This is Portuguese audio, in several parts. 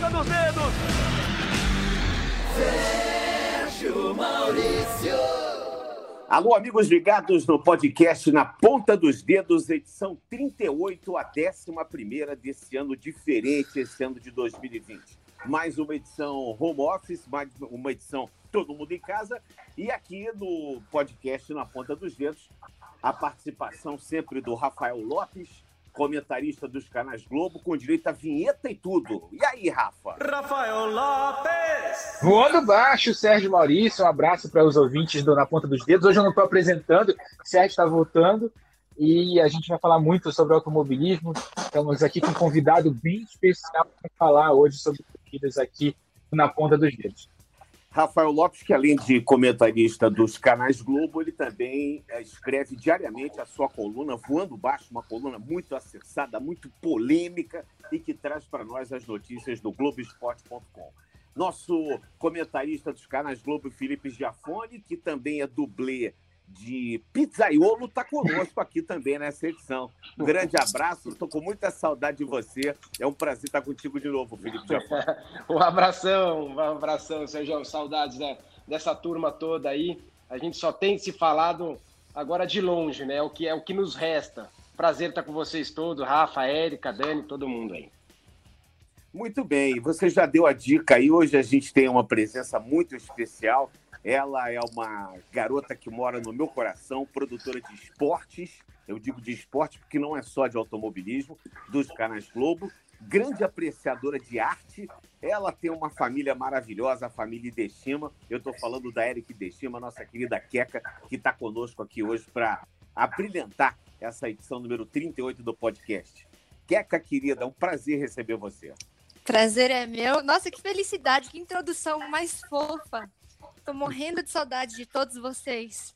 ponta dos dedos. Sérgio Maurício. Alô, amigos ligados no podcast Na Ponta dos Dedos, edição 38, a 11 desse ano diferente, esse ano de 2020. Mais uma edição home office, mais uma edição todo mundo em casa. E aqui no podcast Na Ponta dos Dedos, a participação sempre do Rafael Lopes, comentarista dos canais Globo, com direito a vinheta e tudo. E aí, Rafa? Rafael Lopes! Voando baixo, Sérgio Maurício. Um abraço para os ouvintes do Na Ponta dos Dedos. Hoje eu não estou apresentando, o Sérgio está voltando e a gente vai falar muito sobre automobilismo. Estamos aqui com um convidado bem especial para falar hoje sobre corridas aqui na Ponta dos Dedos. Rafael Lopes, que além de comentarista dos canais Globo, ele também eh, escreve diariamente a sua coluna Voando Baixo, uma coluna muito acessada, muito polêmica e que traz para nós as notícias do Globoesporte.com. Nosso comentarista dos canais Globo, Felipe Giafone, que também é dublê de Pizzaiolo está conosco aqui também nessa edição. Um grande abraço, estou com muita saudade de você. É um prazer estar contigo de novo, Felipe Jafone. um abração, um abração, Sérgio. Saudades né, dessa turma toda aí. A gente só tem se falado agora de longe, né? O que é o que nos resta. Prazer estar com vocês todos, Rafa, Érica, Dani, todo mundo aí. Muito bem, você já deu a dica aí. Hoje a gente tem uma presença muito especial ela é uma garota que mora no meu coração, produtora de esportes. Eu digo de esporte porque não é só de automobilismo, dos canais Globo. Grande apreciadora de arte. Ela tem uma família maravilhosa, a família Deshima. Eu estou falando da Eric Deshima, nossa querida Queca, que está conosco aqui hoje para abrilhantar essa edição número 38 do podcast. Queca, querida, é um prazer receber você. Prazer é meu. Nossa, que felicidade, que introdução mais fofa. Tô morrendo de saudade de todos vocês.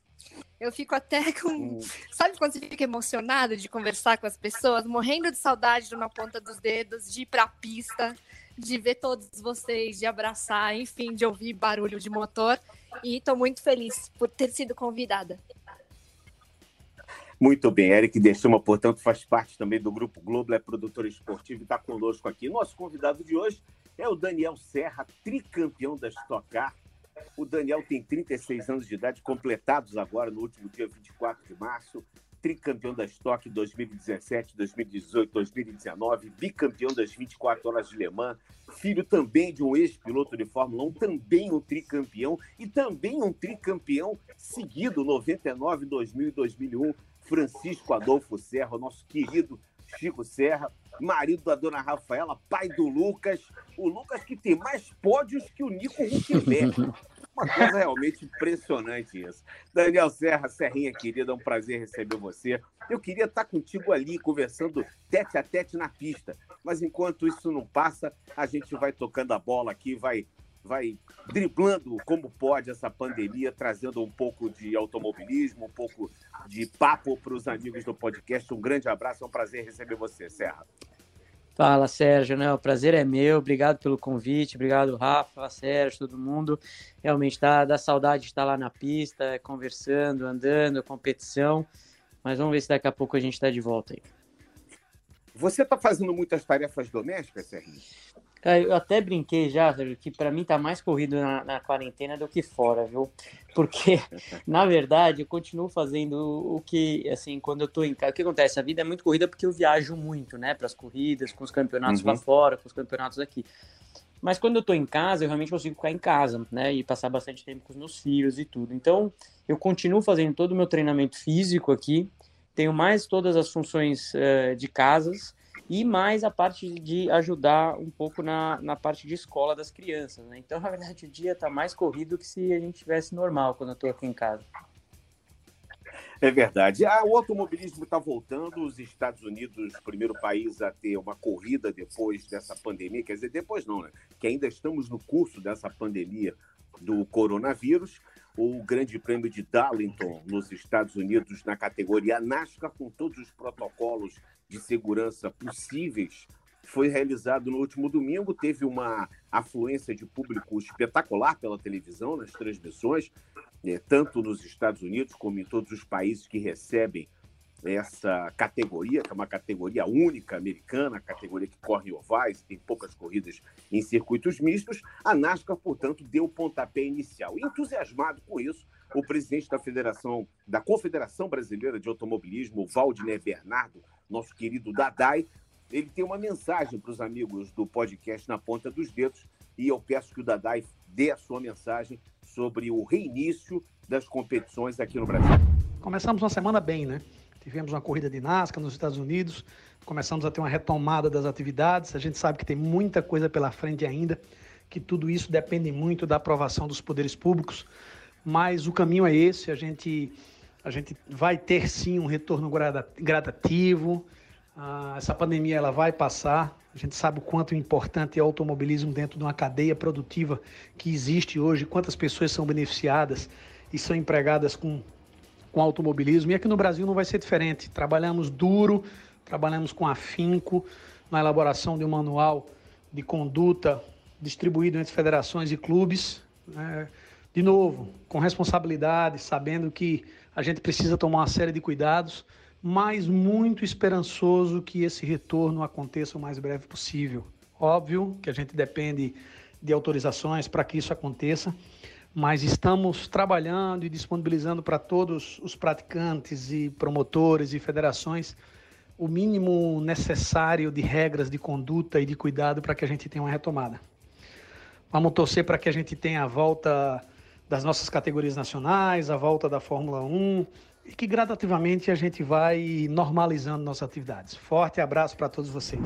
Eu fico até com. Sabe quando você fica emocionado de conversar com as pessoas? Morrendo de saudade de uma ponta dos dedos, de ir pra pista, de ver todos vocês, de abraçar, enfim, de ouvir barulho de motor. E estou muito feliz por ter sido convidada. Muito bem, Eric Deixama, portanto, faz parte também do Grupo Globo, é produtor esportivo e está conosco aqui. Nosso convidado de hoje é o Daniel Serra, tricampeão da Stock Car, o Daniel tem 36 anos de idade, completados agora no último dia 24 de março. Tricampeão da Stock 2017, 2018, 2019, bicampeão das 24 horas de Le Mans, filho também de um ex-piloto de Fórmula 1, também um tricampeão e também um tricampeão seguido 99, 2000 e 2001, Francisco Adolfo Serra, nosso querido Chico Serra, marido da dona Rafaela, pai do Lucas. O Lucas que tem mais pódios que o Nico Huckenberg. Uma coisa realmente impressionante isso. Daniel Serra, Serrinha querida, é um prazer receber você. Eu queria estar contigo ali, conversando tete a tete na pista. Mas enquanto isso não passa, a gente vai tocando a bola aqui, vai vai driblando como pode essa pandemia, trazendo um pouco de automobilismo, um pouco de papo para os amigos do podcast. Um grande abraço, é um prazer receber você, Serra. Fala, Sérgio, né? O prazer é meu. Obrigado pelo convite, obrigado, Rafa, Sérgio, todo mundo. Realmente dá, dá saudade de estar lá na pista, conversando, andando, competição. Mas vamos ver se daqui a pouco a gente está de volta aí. Você está fazendo muitas tarefas domésticas, Serginho? Eu até brinquei já, que para mim tá mais corrido na, na, quarentena do que fora, viu? Porque, na verdade, eu continuo fazendo o que, assim, quando eu tô em casa. O que acontece? A vida é muito corrida porque eu viajo muito, né? Para as corridas, com os campeonatos uhum. lá fora, com os campeonatos aqui. Mas quando eu tô em casa, eu realmente consigo ficar em casa, né? E passar bastante tempo com os meus filhos e tudo. Então, eu continuo fazendo todo o meu treinamento físico aqui, tenho mais todas as funções uh, de casas e mais a parte de ajudar um pouco na, na parte de escola das crianças. Né? Então, na verdade, o dia está mais corrido que se a gente tivesse normal quando eu estou aqui em casa. É verdade. Ah, o automobilismo está voltando. Os Estados Unidos, primeiro país a ter uma corrida depois dessa pandemia, quer dizer, depois não, né? Que ainda estamos no curso dessa pandemia do coronavírus. O Grande Prêmio de Darlington, nos Estados Unidos, na categoria NASCAR, com todos os protocolos de segurança possíveis foi realizado no último domingo. Teve uma afluência de público espetacular pela televisão, nas transmissões, né, tanto nos Estados Unidos como em todos os países que recebem essa categoria, que é uma categoria única americana, categoria que corre ovais, tem poucas corridas em circuitos mistos, a NASCAR, portanto, deu o pontapé inicial. Entusiasmado com isso, o presidente da Federação, da Confederação Brasileira de Automobilismo, Valdiner Bernardo, nosso querido Dadai, ele tem uma mensagem para os amigos do podcast Na Ponta dos Dedos e eu peço que o Dadai dê a sua mensagem sobre o reinício das competições aqui no Brasil. Começamos uma semana bem, né? Tivemos uma corrida de NASCAR nos Estados Unidos, começamos a ter uma retomada das atividades. A gente sabe que tem muita coisa pela frente ainda, que tudo isso depende muito da aprovação dos poderes públicos, mas o caminho é esse. A gente, a gente vai ter sim um retorno gradativo. Ah, essa pandemia ela vai passar. A gente sabe o quanto importante é o automobilismo dentro de uma cadeia produtiva que existe hoje, quantas pessoas são beneficiadas e são empregadas com com automobilismo. E aqui no Brasil não vai ser diferente. Trabalhamos duro, trabalhamos com afinco na elaboração de um manual de conduta distribuído entre federações e clubes. Né? De novo, com responsabilidade, sabendo que a gente precisa tomar uma série de cuidados, mas muito esperançoso que esse retorno aconteça o mais breve possível. Óbvio que a gente depende de autorizações para que isso aconteça, mas estamos trabalhando e disponibilizando para todos os praticantes e promotores e federações o mínimo necessário de regras de conduta e de cuidado para que a gente tenha uma retomada. Vamos torcer para que a gente tenha a volta das nossas categorias nacionais, a volta da Fórmula 1 e que gradativamente a gente vai normalizando nossas atividades. Forte abraço para todos vocês.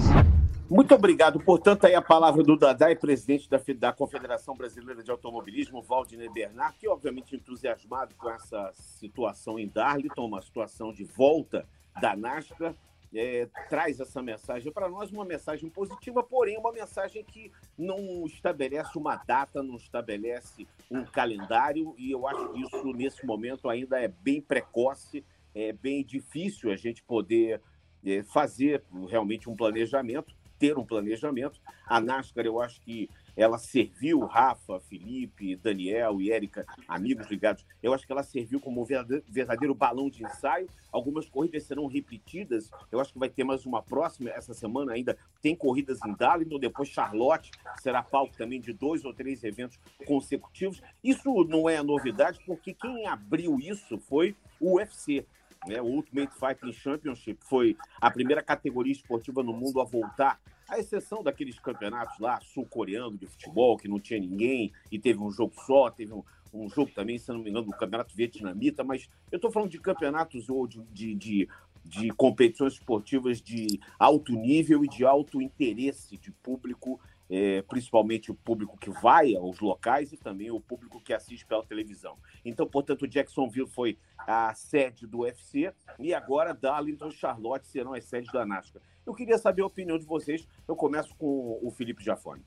Muito obrigado. Portanto, aí a palavra do Dadai, presidente da, da Confederação Brasileira de Automobilismo, Valdiner Bernard, que obviamente entusiasmado com essa situação em Darlington, uma situação de volta da NASCAR, é, traz essa mensagem para nós, uma mensagem positiva, porém uma mensagem que não estabelece uma data, não estabelece um calendário, e eu acho que isso, nesse momento, ainda é bem precoce, é bem difícil a gente poder é, fazer realmente um planejamento ter um planejamento. A NASCAR, eu acho que ela serviu, Rafa, Felipe, Daniel e Érica, amigos ligados, eu acho que ela serviu como verdadeiro balão de ensaio. Algumas corridas serão repetidas, eu acho que vai ter mais uma próxima, essa semana ainda tem corridas em Darlington, depois Charlotte será palco também de dois ou três eventos consecutivos. Isso não é novidade, porque quem abriu isso foi o UFC. Né? O Ultimate Fighting Championship foi a primeira categoria esportiva no mundo a voltar, à exceção daqueles campeonatos lá sul-coreano de futebol, que não tinha ninguém e teve um jogo só, teve um, um jogo também, se não me engano, do campeonato vietnamita, mas eu estou falando de campeonatos ou de, de, de, de competições esportivas de alto nível e de alto interesse de público é, principalmente o público que vai aos locais e também o público que assiste pela televisão. Então, portanto, Jacksonville foi a sede do UFC e agora Darlington e Charlotte serão as sedes da NASCAR. Eu queria saber a opinião de vocês. Eu começo com o Felipe Jafone.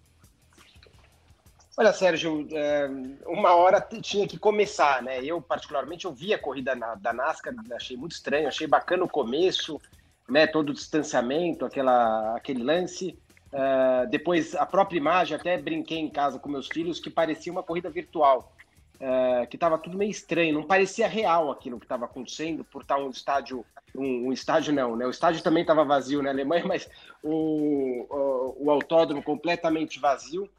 Olha, Sérgio, é, uma hora tinha que começar, né? Eu, particularmente, eu vi a corrida da NASCAR, achei muito estranho, achei bacana o começo, né? Todo o distanciamento, aquela, aquele lance. Uh, depois, a própria imagem, até brinquei em casa com meus filhos, que parecia uma corrida virtual, uh, que estava tudo meio estranho, não parecia real aquilo que estava acontecendo, por estar um estádio, um, um, estádio não, né? O estádio também estava vazio na Alemanha, mas o, o, o autódromo completamente vazio.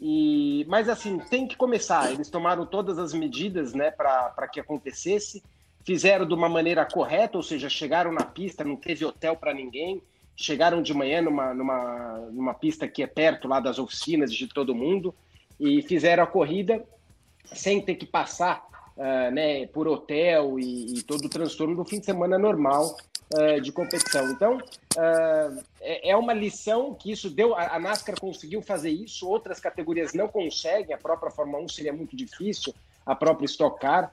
E, mas assim, tem que começar. Eles tomaram todas as medidas né, para que acontecesse, fizeram de uma maneira correta, ou seja, chegaram na pista, não teve hotel para ninguém chegaram de manhã numa, numa, numa pista que é perto lá das oficinas de todo mundo e fizeram a corrida sem ter que passar uh, né, por hotel e, e, todo o transtorno do fim de semana normal uh, de competição. Então, uh, é, é, uma lição que isso deu. A, a, NASCAR conseguiu fazer isso, outras categorias não conseguem. A própria Fórmula 1 seria muito difícil, a própria Stock Car.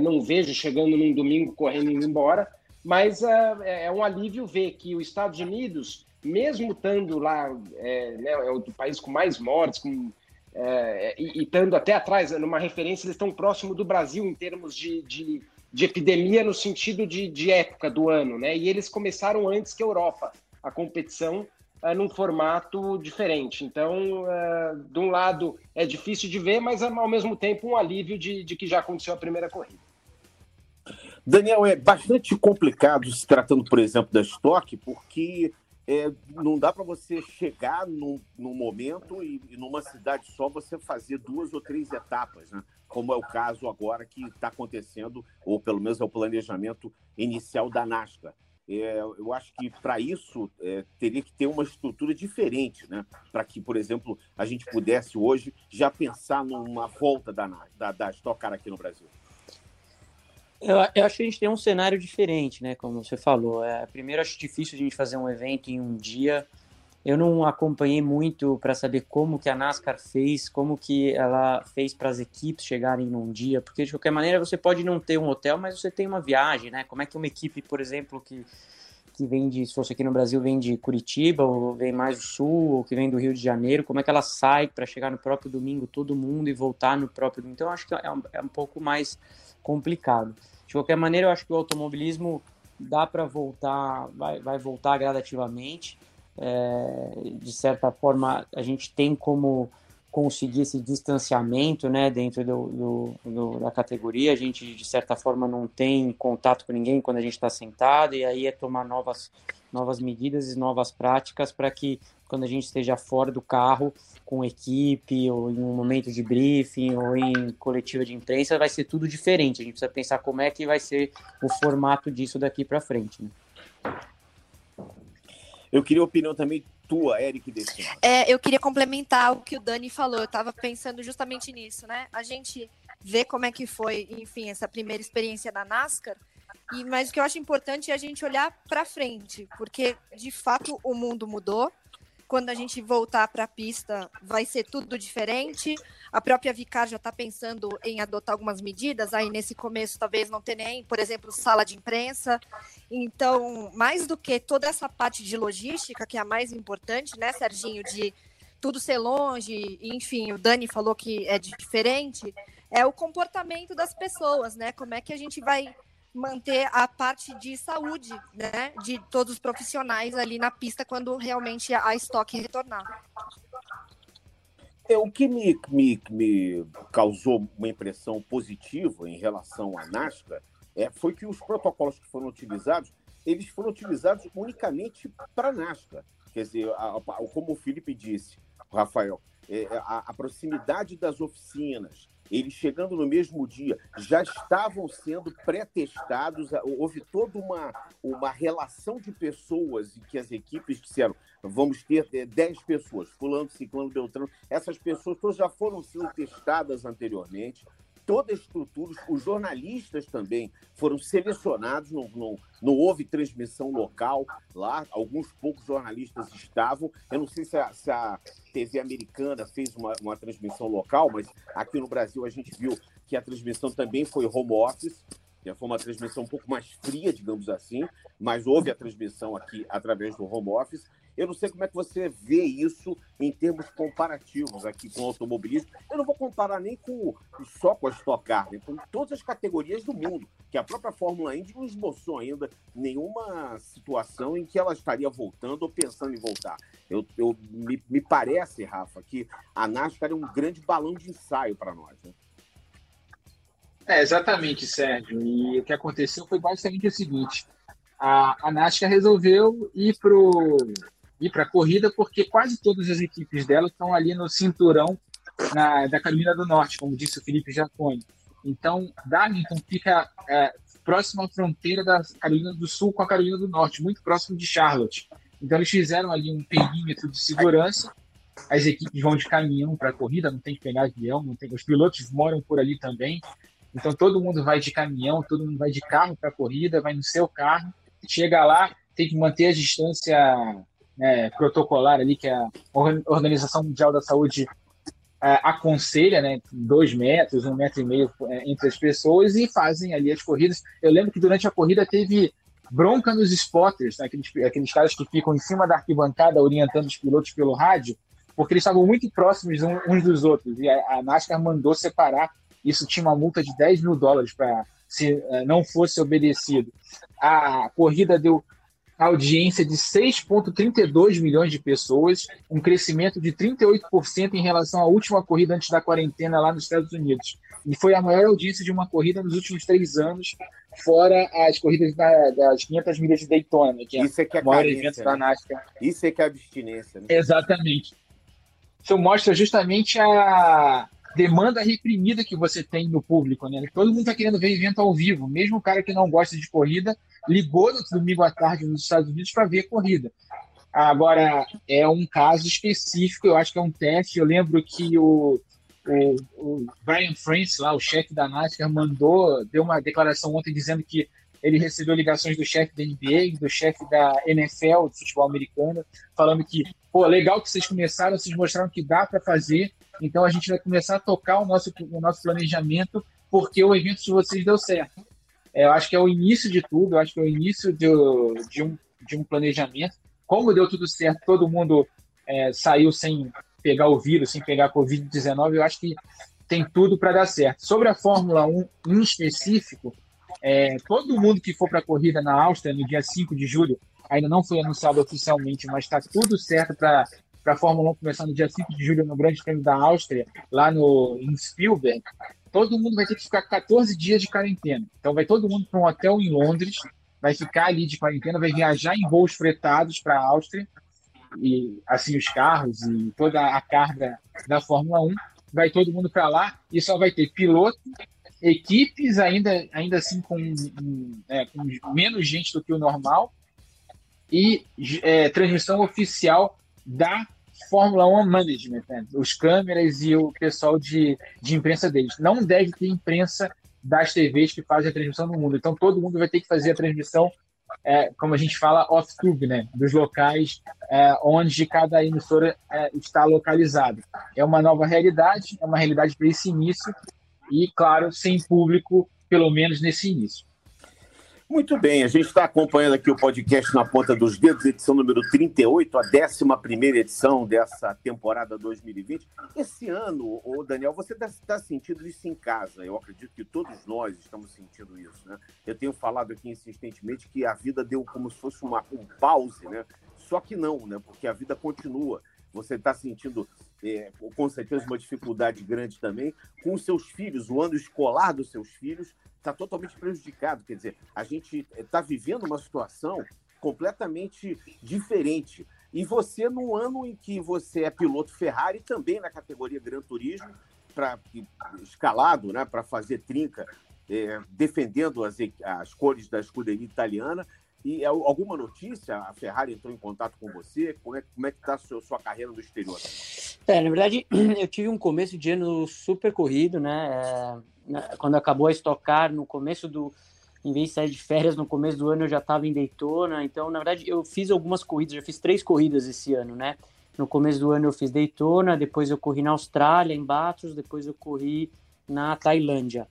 não vejo chegando num domingo correndo e indo embora. Mas uh, é um alívio ver que os Estados Unidos, mesmo estando lá, é, né, é o país com mais mortes, com, é, e estando até atrás, numa referência, eles estão próximo do Brasil em termos de, de, de epidemia no sentido de, de, época do ano, né? E eles começaram antes que a Europa a competição uh, num formato diferente. Então, uh, de um lado é difícil de ver, mas ao mesmo tempo um alívio de, de que já aconteceu a primeira corrida. Daniel, é bastante complicado se tratando, por exemplo, da estoque, porque é, não dá para você chegar num, num momento e, e, numa cidade só você fazer duas ou três etapas, né? como é o caso agora que está acontecendo, ou pelo menos é o planejamento inicial da NASCAR. É, eu acho que para isso é, teria que ter uma estrutura diferente, né? Para que, por exemplo, a gente pudesse hoje já pensar numa volta da, da, da Stock Car aqui no Brasil. Eu, eu, acho que a gente tem um cenário diferente, né? Como você falou. É, primeiro, acho difícil a gente fazer um evento em um dia. Eu não acompanhei muito para saber como que a NASCAR fez, como que ela fez para as equipes chegarem num dia, porque de qualquer maneira você pode não ter um hotel, mas você tem uma viagem, né? Como é que uma equipe, por exemplo, que que vem de, se fosse aqui no Brasil, vem de Curitiba, ou vem mais do Sul, ou que vem do Rio de Janeiro, como é que ela sai para chegar no próprio domingo todo mundo e voltar no próprio domingo? Então, acho que é um, é um pouco mais complicado. De qualquer maneira, eu acho que o automobilismo dá para voltar, vai, vai voltar gradativamente. É, de certa forma, a gente tem como conseguir esse distanciamento né, dentro do, do, do, da categoria. A gente, de certa forma, não tem contato com ninguém quando a gente está sentado, e aí é tomar novas, novas medidas e novas práticas para que, quando a gente esteja fora do carro, com equipe, ou em um momento de briefing, ou em coletiva de imprensa, vai ser tudo diferente. A gente precisa pensar como é que vai ser o formato disso daqui para frente. Né? Eu queria a opinião também tua, Eric Destino. É, eu queria complementar o que o Dani falou. Eu estava pensando justamente nisso, né? A gente vê como é que foi, enfim, essa primeira experiência da NASCAR. E, mas o que eu acho importante é a gente olhar para frente, porque de fato o mundo mudou quando a gente voltar para a pista, vai ser tudo diferente. A própria Vicar já está pensando em adotar algumas medidas, aí nesse começo talvez não tenha nem, por exemplo, sala de imprensa. Então, mais do que toda essa parte de logística, que é a mais importante, né, Serginho, de tudo ser longe, enfim, o Dani falou que é diferente, é o comportamento das pessoas, né? Como é que a gente vai manter a parte de saúde, né, de todos os profissionais ali na pista quando realmente a estoque retornar. É, o que me, me, me causou uma impressão positiva em relação à NASCAR é, foi que os protocolos que foram utilizados, eles foram utilizados unicamente para a NASCAR. Quer dizer, a, a, como o Felipe disse, Rafael, é, a, a proximidade das oficinas, eles chegando no mesmo dia, já estavam sendo pré-testados, houve toda uma, uma relação de pessoas em que as equipes disseram, vamos ter 10 pessoas, fulano, ciclano, beltrano, essas pessoas todas já foram sendo testadas anteriormente, toda a estrutura, os jornalistas também foram selecionados, não, não, não houve transmissão local lá, alguns poucos jornalistas estavam. Eu não sei se a, se a TV americana fez uma, uma transmissão local, mas aqui no Brasil a gente viu que a transmissão também foi home office. Foi uma transmissão um pouco mais fria, digamos assim, mas houve a transmissão aqui através do home office. Eu não sei como é que você vê isso em termos comparativos aqui com o automobilismo. Eu não vou comparar nem com só com a Stock Car, né? com todas as categorias do mundo, que a própria Fórmula Indy não esboçou ainda nenhuma situação em que ela estaria voltando ou pensando em voltar. Eu, eu me, me parece, Rafa, que a NASCAR é um grande balão de ensaio para nós. Né? É, exatamente, Sérgio. E o que aconteceu foi basicamente o seguinte: a, a NASCAR resolveu ir pro ir para a corrida, porque quase todas as equipes dela estão ali no cinturão na, da Carolina do Norte, como disse o Felipe Jaconi. Então, Darlington fica é, próximo à fronteira da Carolina do Sul com a Carolina do Norte, muito próximo de Charlotte. Então, eles fizeram ali um perímetro de segurança. As equipes vão de caminhão para a corrida, não tem que pegar avião, não tem. Os pilotos moram por ali também. Então, todo mundo vai de caminhão, todo mundo vai de carro para a corrida, vai no seu carro, chega lá, tem que manter a distância né, protocolar ali que a Organização Mundial da Saúde é, aconselha, né, dois metros, um metro e meio é, entre as pessoas e fazem ali as corridas. Eu lembro que durante a corrida teve bronca nos spotters, né, aqueles, aqueles caras que ficam em cima da arquibancada orientando os pilotos pelo rádio, porque eles estavam muito próximos uns dos outros e a, a NASCAR mandou separar. Isso tinha uma multa de 10 mil dólares para se uh, não fosse obedecido. A corrida deu audiência de 6,32 milhões de pessoas, um crescimento de 38% em relação à última corrida antes da quarentena lá nos Estados Unidos. E foi a maior audiência de uma corrida nos últimos três anos, fora as corridas da, das 500 milhas de Daytona, que é, Isso é que é o maior carência, evento né? da NASCAR. Isso é que é abstinência. Né? Exatamente. Isso mostra justamente a demanda reprimida que você tem no público, né? Todo mundo está querendo ver evento ao vivo, mesmo o cara que não gosta de corrida ligou no domingo à tarde nos Estados Unidos para ver a corrida. Agora, é um caso específico, eu acho que é um teste. Eu lembro que o, o, o Brian France, lá, o chefe da NASCAR, mandou, deu uma declaração ontem dizendo que ele recebeu ligações do chefe da NBA, do chefe da NFL, do futebol americano, falando que, pô, legal que vocês começaram, vocês mostraram que dá para fazer, então a gente vai começar a tocar o nosso, o nosso planejamento porque o evento de vocês deu certo. É, eu acho que é o início de tudo, eu acho que é o início de, de, um, de um planejamento. Como deu tudo certo, todo mundo é, saiu sem pegar o vírus, sem pegar a Covid-19, eu acho que tem tudo para dar certo. Sobre a Fórmula 1 em específico, é, todo mundo que for para a corrida na Áustria no dia 5 de julho, ainda não foi anunciado oficialmente, mas está tudo certo para a Fórmula 1 começar no dia 5 de julho no Grande Prêmio da Áustria, lá no, em Spielberg todo mundo vai ter que ficar 14 dias de quarentena. Então vai todo mundo para um hotel em Londres, vai ficar ali de quarentena, vai viajar em voos fretados para a Áustria, e assim os carros e toda a carga da Fórmula 1, vai todo mundo para lá e só vai ter piloto, equipes ainda, ainda assim com, é, com menos gente do que o normal e é, transmissão oficial da Fórmula 1 Management, né? os câmeras e o pessoal de, de imprensa deles. Não deve ter imprensa das TVs que fazem a transmissão no mundo. Então todo mundo vai ter que fazer a transmissão, é, como a gente fala, off-tube, né? dos locais é, onde cada emissora é, está localizada. É uma nova realidade, é uma realidade para esse início e, claro, sem público, pelo menos nesse início. Muito bem, a gente está acompanhando aqui o podcast na ponta dos dedos, edição número 38, a 11 edição dessa temporada 2020. Esse ano, ô Daniel, você está tá sentindo isso em casa. Eu acredito que todos nós estamos sentindo isso. Né? Eu tenho falado aqui insistentemente que a vida deu como se fosse uma, um pause, né? só que não, né? porque a vida continua. Você está sentindo, é, com certeza, uma dificuldade grande também com os seus filhos, o ano escolar dos seus filhos está totalmente prejudicado. Quer dizer, a gente está vivendo uma situação completamente diferente. E você, no ano em que você é piloto Ferrari, também na categoria Gran Turismo, pra, escalado né, para fazer trinca, é, defendendo as, as cores da escuderia italiana. E é alguma notícia? A Ferrari entrou em contato com você? Como é, como é que está a sua, sua carreira no exterior? É, na verdade, eu tive um começo de ano super corrido, né? É né, quando acabou a estocar no começo do em vez de sair de férias no começo do ano eu já estava em Daytona então na verdade eu fiz algumas corridas já fiz três corridas esse ano né no começo do ano eu fiz Daytona depois eu corri na Austrália em Bathurst depois eu corri na Tailândia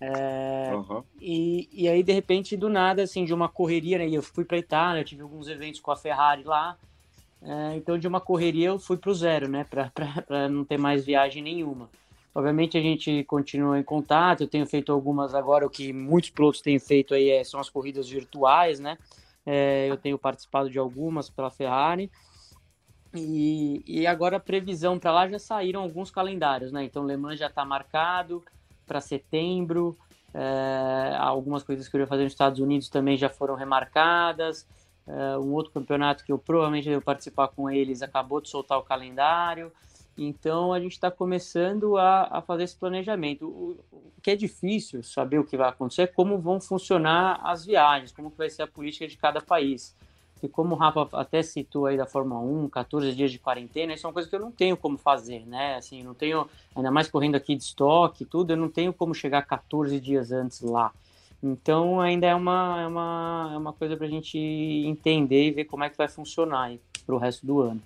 é, uhum. e, e aí de repente do nada assim de uma correria né, eu fui para Itália tive alguns eventos com a Ferrari lá é, então de uma correria eu fui para o zero né para não ter mais viagem nenhuma Obviamente a gente continua em contato, eu tenho feito algumas agora, o que muitos pilotos têm feito aí é, são as corridas virtuais, né? É, eu tenho participado de algumas pela Ferrari. E, e agora a previsão para lá já saíram alguns calendários, né? Então Le Mans já está marcado para setembro, é, algumas coisas que eu ia fazer nos Estados Unidos também já foram remarcadas. É, um outro campeonato que eu provavelmente devo participar com eles acabou de soltar o calendário. Então a gente está começando a, a, fazer esse planejamento. O, o, que é difícil saber o que vai acontecer é como vão funcionar as viagens, como que vai ser a política de cada país. E como o Rafa até citou aí da Fórmula 1, 14 dias de quarentena, isso é uma coisa que eu não tenho como fazer, né? Assim, não tenho, ainda mais correndo aqui de estoque tudo, eu não tenho como chegar 14 dias antes lá. Então ainda é uma, é uma, é uma coisa para a gente entender e ver como é que vai funcionar para o resto do ano.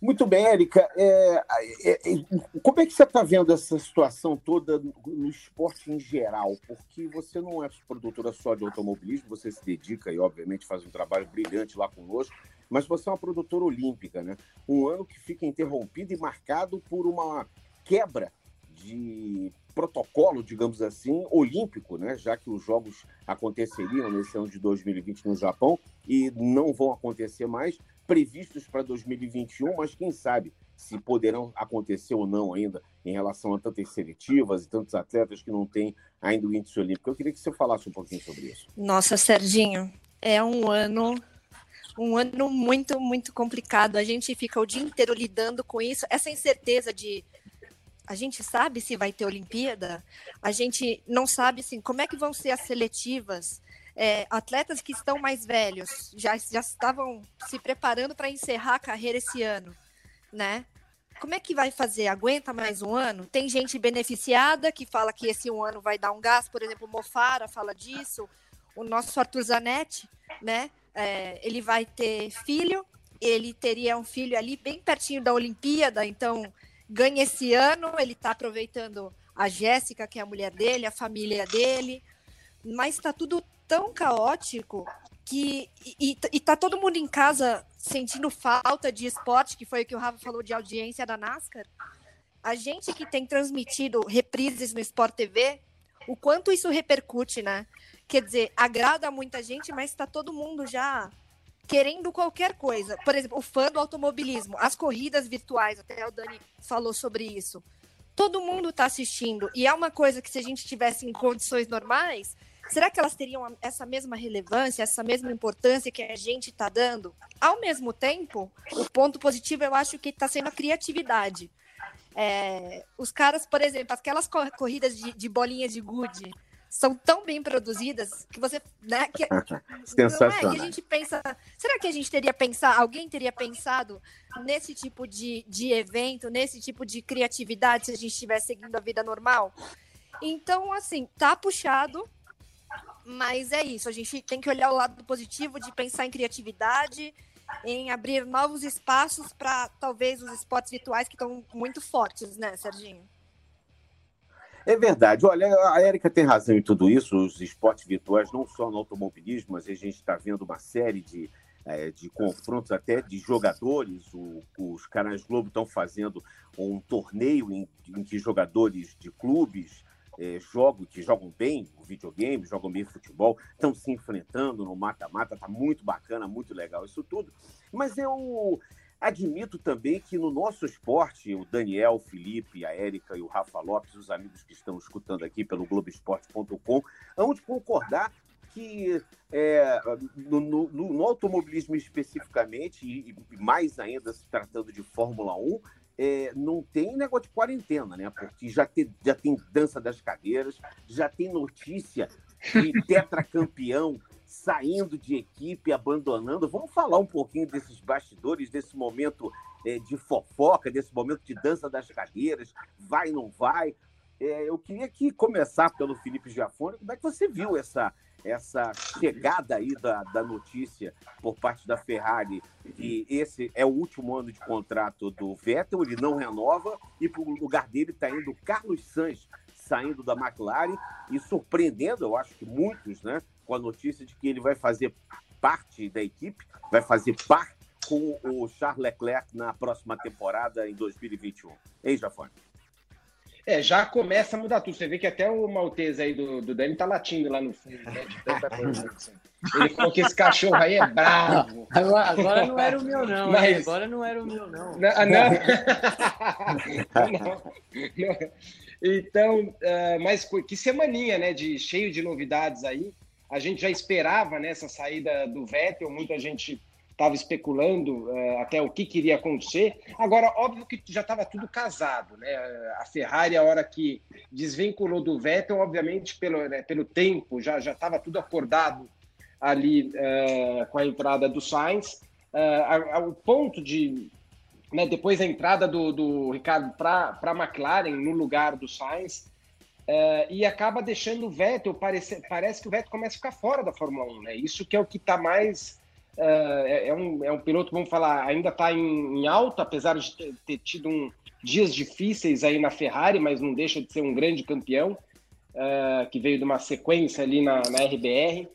Muito bem, Érica. É, é, é, como é que você está vendo essa situação toda no esporte em geral? Porque você não é produtora só de automobilismo, você se dedica e, obviamente, faz um trabalho brilhante lá conosco, mas você é uma produtora olímpica, né? Um ano que fica interrompido e marcado por uma quebra de protocolo, digamos assim, olímpico, né? já que os Jogos aconteceriam nesse ano de 2020 no Japão e não vão acontecer mais, previstos para 2021, mas quem sabe se poderão acontecer ou não ainda em relação a tantas seletivas e tantos atletas que não têm ainda o índice olímpico. Eu queria que você falasse um pouquinho sobre isso. Nossa, Serginho, é um ano um ano muito, muito complicado. A gente fica o dia inteiro lidando com isso, essa incerteza de a gente sabe se vai ter Olimpíada, a gente não sabe assim, como é que vão ser as seletivas. É, atletas que estão mais velhos já, já estavam se preparando para encerrar a carreira esse ano, né? Como é que vai fazer? Aguenta mais um ano? Tem gente beneficiada que fala que esse um ano vai dar um gás, por exemplo, o Mofara fala disso, o nosso Arthur Zanetti, né? É, ele vai ter filho, ele teria um filho ali bem pertinho da Olimpíada, então ganha esse ano, ele está aproveitando a Jéssica, que é a mulher dele, a família dele, mas está tudo tão caótico que e, e tá todo mundo em casa sentindo falta de esporte, que foi o que o Rafa falou de audiência da NASCAR. A gente que tem transmitido reprises no Sport TV, o quanto isso repercute, né? Quer dizer, agrada muita gente, mas está todo mundo já querendo qualquer coisa. Por exemplo, o fã do automobilismo, as corridas virtuais, até o Dani falou sobre isso. Todo mundo está assistindo. E é uma coisa que, se a gente tivesse em condições normais, será que elas teriam essa mesma relevância, essa mesma importância que a gente está dando? Ao mesmo tempo, o ponto positivo eu acho que está sendo a criatividade. É, os caras, por exemplo, aquelas corridas de, de bolinhas de gude são tão bem produzidas que você, né, que, Sensacional. É, que a gente pensa, será que a gente teria pensado, alguém teria pensado nesse tipo de, de evento, nesse tipo de criatividade se a gente estivesse seguindo a vida normal? Então, assim, tá puxado, mas é isso, a gente tem que olhar o lado positivo de pensar em criatividade, em abrir novos espaços para talvez os esportes virtuais que estão muito fortes, né, Serginho? É verdade. Olha, a Érica tem razão em tudo isso. Os esportes virtuais, não só no automobilismo, mas a gente está vendo uma série de, é, de confrontos até de jogadores. O, os canais Globo estão fazendo um torneio em, em que jogadores de clubes é, que jogam bem o videogame, jogam bem futebol, estão se enfrentando no mata-mata. Está muito bacana, muito legal isso tudo. Mas um Admito também que no nosso esporte, o Daniel, o Felipe, a Érica e o Rafa Lopes, os amigos que estão escutando aqui pelo Globoesporte.com, vão de concordar que é, no, no, no, automobilismo especificamente, e mais ainda se tratando de Fórmula 1, é, não tem negócio de quarentena, né? Porque já tem, já tem dança das cadeiras, já tem notícia de tetracampeão saindo de equipe, abandonando. Vamos falar um pouquinho desses bastidores, desse momento é, de fofoca, desse momento de dança das cadeiras, vai, não vai. É, eu queria que começar pelo Felipe Giafone. Como é que você viu essa, essa chegada aí da, da notícia por parte da Ferrari que esse é o último ano de contrato do Vettel, ele não renova e para o lugar dele está indo Carlos Sainz saindo da McLaren e surpreendendo, eu acho que muitos, né, com a notícia de que ele vai fazer parte da equipe, vai fazer parte com o Charles Leclerc na próxima temporada em 2021. Ei, Jafone? É, já começa a mudar tudo. Você vê que até o Maltese aí do, do Dani tá latindo lá no fundo, né? De tanta coisa. Ele falou que esse cachorro aí é bravo. Agora, agora não era o meu, não. Mas... Agora não era o meu, não. Não, ah, não. não. não. Então, uh, mas que semaninha, né? De cheio de novidades aí. A gente já esperava nessa né, saída do Vettel, muita gente estava especulando uh, até o que queria acontecer. Agora, óbvio que já estava tudo casado, né? A Ferrari, a hora que desvinculou do Vettel, obviamente pelo, né, pelo tempo, já estava tudo acordado ali uh, com a entrada do Sainz. Uh, o ponto de né, depois da entrada do, do Ricardo para a McLaren no lugar do Sainz, Uh, e acaba deixando o Vettel, parece, parece que o Vettel começa a ficar fora da Fórmula 1, né? Isso que é o que está mais. Uh, é, é, um, é um piloto, vamos falar, ainda está em, em, alta, apesar de ter, ter, tido um, dias difíceis aí na Ferrari, mas não deixa de ser um grande campeão, uh, que veio de uma sequência ali na, na RBR.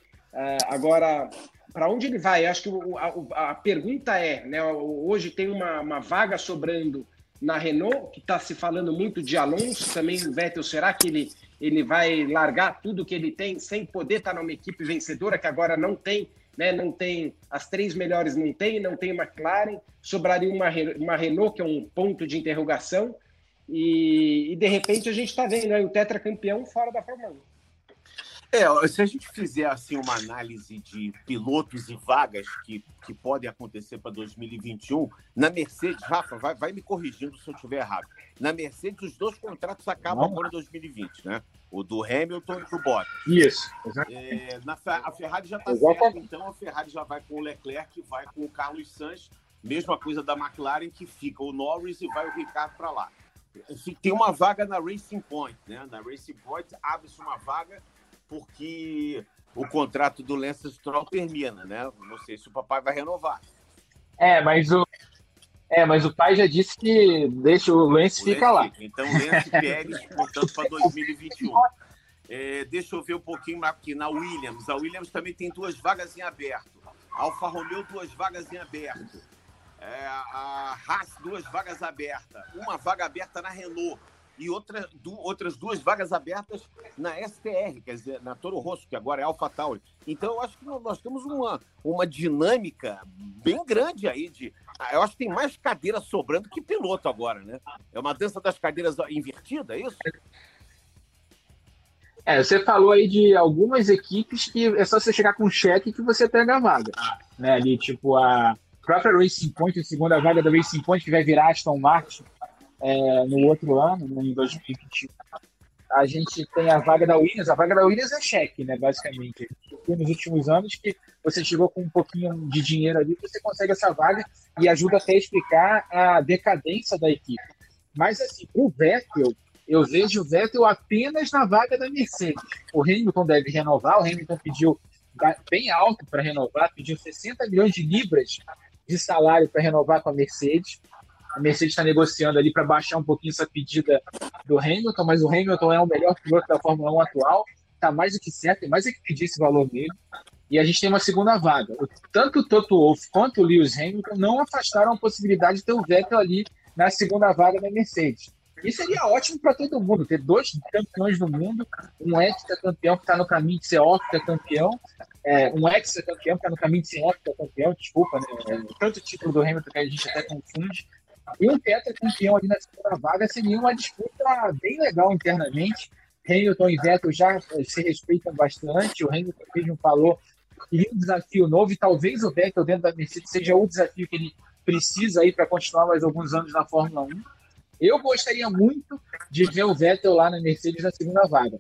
agora, para onde ele vai? Acho que o, a, a, pergunta é, né? Hoje tem uma, uma vaga sobrando na Renault, que está se falando muito de Alonso, também o Vettel, será que ele, ele vai largar tudo que ele tem sem poder estar tá numa equipe vencedora, que agora não tem, né? Não tem, as três melhores não tem, não tem McLaren, sobraria uma, uma Renault, que é um ponto de interrogação, e, e de repente a gente está vendo aí o tetracampeão fora da Fórmula 1. É, se a gente fizer assim uma análise de pilotos e vagas que, que podem acontecer para 2021, na Mercedes, Rafa, vai, vai me corrigindo se eu estiver errado. Na Mercedes, os dois contratos acabam agora em 2020, né? O do Hamilton e do Bottas. Isso. É, na, a Ferrari já está certa, então a Ferrari já vai com o Leclerc, vai com o Carlos Sainz, mesma coisa da McLaren, que fica o Norris e vai o Ricardo para lá. Tem uma vaga na Racing Point, né? Na Racing Point abre-se uma vaga porque o contrato do Lance Stroll termina, né? Não sei se o papai vai renovar. É, mas o é, mas o pai já disse que deixa o Lance o fica lá. Então, Lance Pérez, portanto, para 2021. É, deixa eu ver um pouquinho aqui na Williams. A Williams também tem duas vagas em aberto. Alfa Romeo, duas vagas em aberto. É, a Haas, duas vagas abertas. Uma vaga aberta na Renault e outra, du, outras duas vagas abertas na STR, quer dizer, na Toro Rosso, que agora é AlphaTauri. Então, eu acho que nós temos uma, uma dinâmica bem grande aí de. Eu acho que tem mais cadeira sobrando que piloto agora, né? É uma dança das cadeiras invertida, é isso? É, você falou aí de algumas equipes que é só você chegar com cheque que você pega a vaga. Né? Ali, tipo, a própria Racing Point, a segunda vaga da Racing Point, que vai virar Aston Martin é, no outro ano, né, em 2021, a gente tem a vaga da Williams. A vaga da Williams é cheque, né, basicamente. Nos últimos anos que você chegou com um pouquinho de dinheiro ali, você consegue essa vaga e ajuda até a explicar a decadência da equipe. Mas, assim, o Vettel, eu vejo o Vettel apenas na vaga da Mercedes. O Hamilton deve renovar, o Hamilton pediu bem alto para renovar, pediu 60 milhões de libras de salário para renovar com a Mercedes. A Mercedes está negociando ali para baixar um pouquinho essa pedida do Hamilton, mas o Hamilton é o melhor piloto da Fórmula 1 atual, está mais do que certo, tem mais do que pedir esse valor dele. E a gente tem uma segunda vaga. Tanto o Toto Wolff quanto o Lewis Hamilton não afastaram a possibilidade de ter o Vettel ali na segunda vaga da Mercedes. E seria ótimo para todo mundo, ter dois campeões do mundo, um ex-campeão que está no caminho de ser octa-campeão, é, um ex-campeão que está no caminho de ser octa-campeão, desculpa, né? tanto título do Hamilton que a gente até confunde, e um tetracampeão ali na segunda vaga seria uma disputa bem legal internamente. Hamilton e Vettel já se respeitam bastante. O Hamilton mesmo falou que um desafio novo e talvez o Vettel dentro da Mercedes seja o desafio que ele precisa aí para continuar mais alguns anos na Fórmula 1. Eu gostaria muito de ver o Vettel lá na Mercedes na segunda vaga.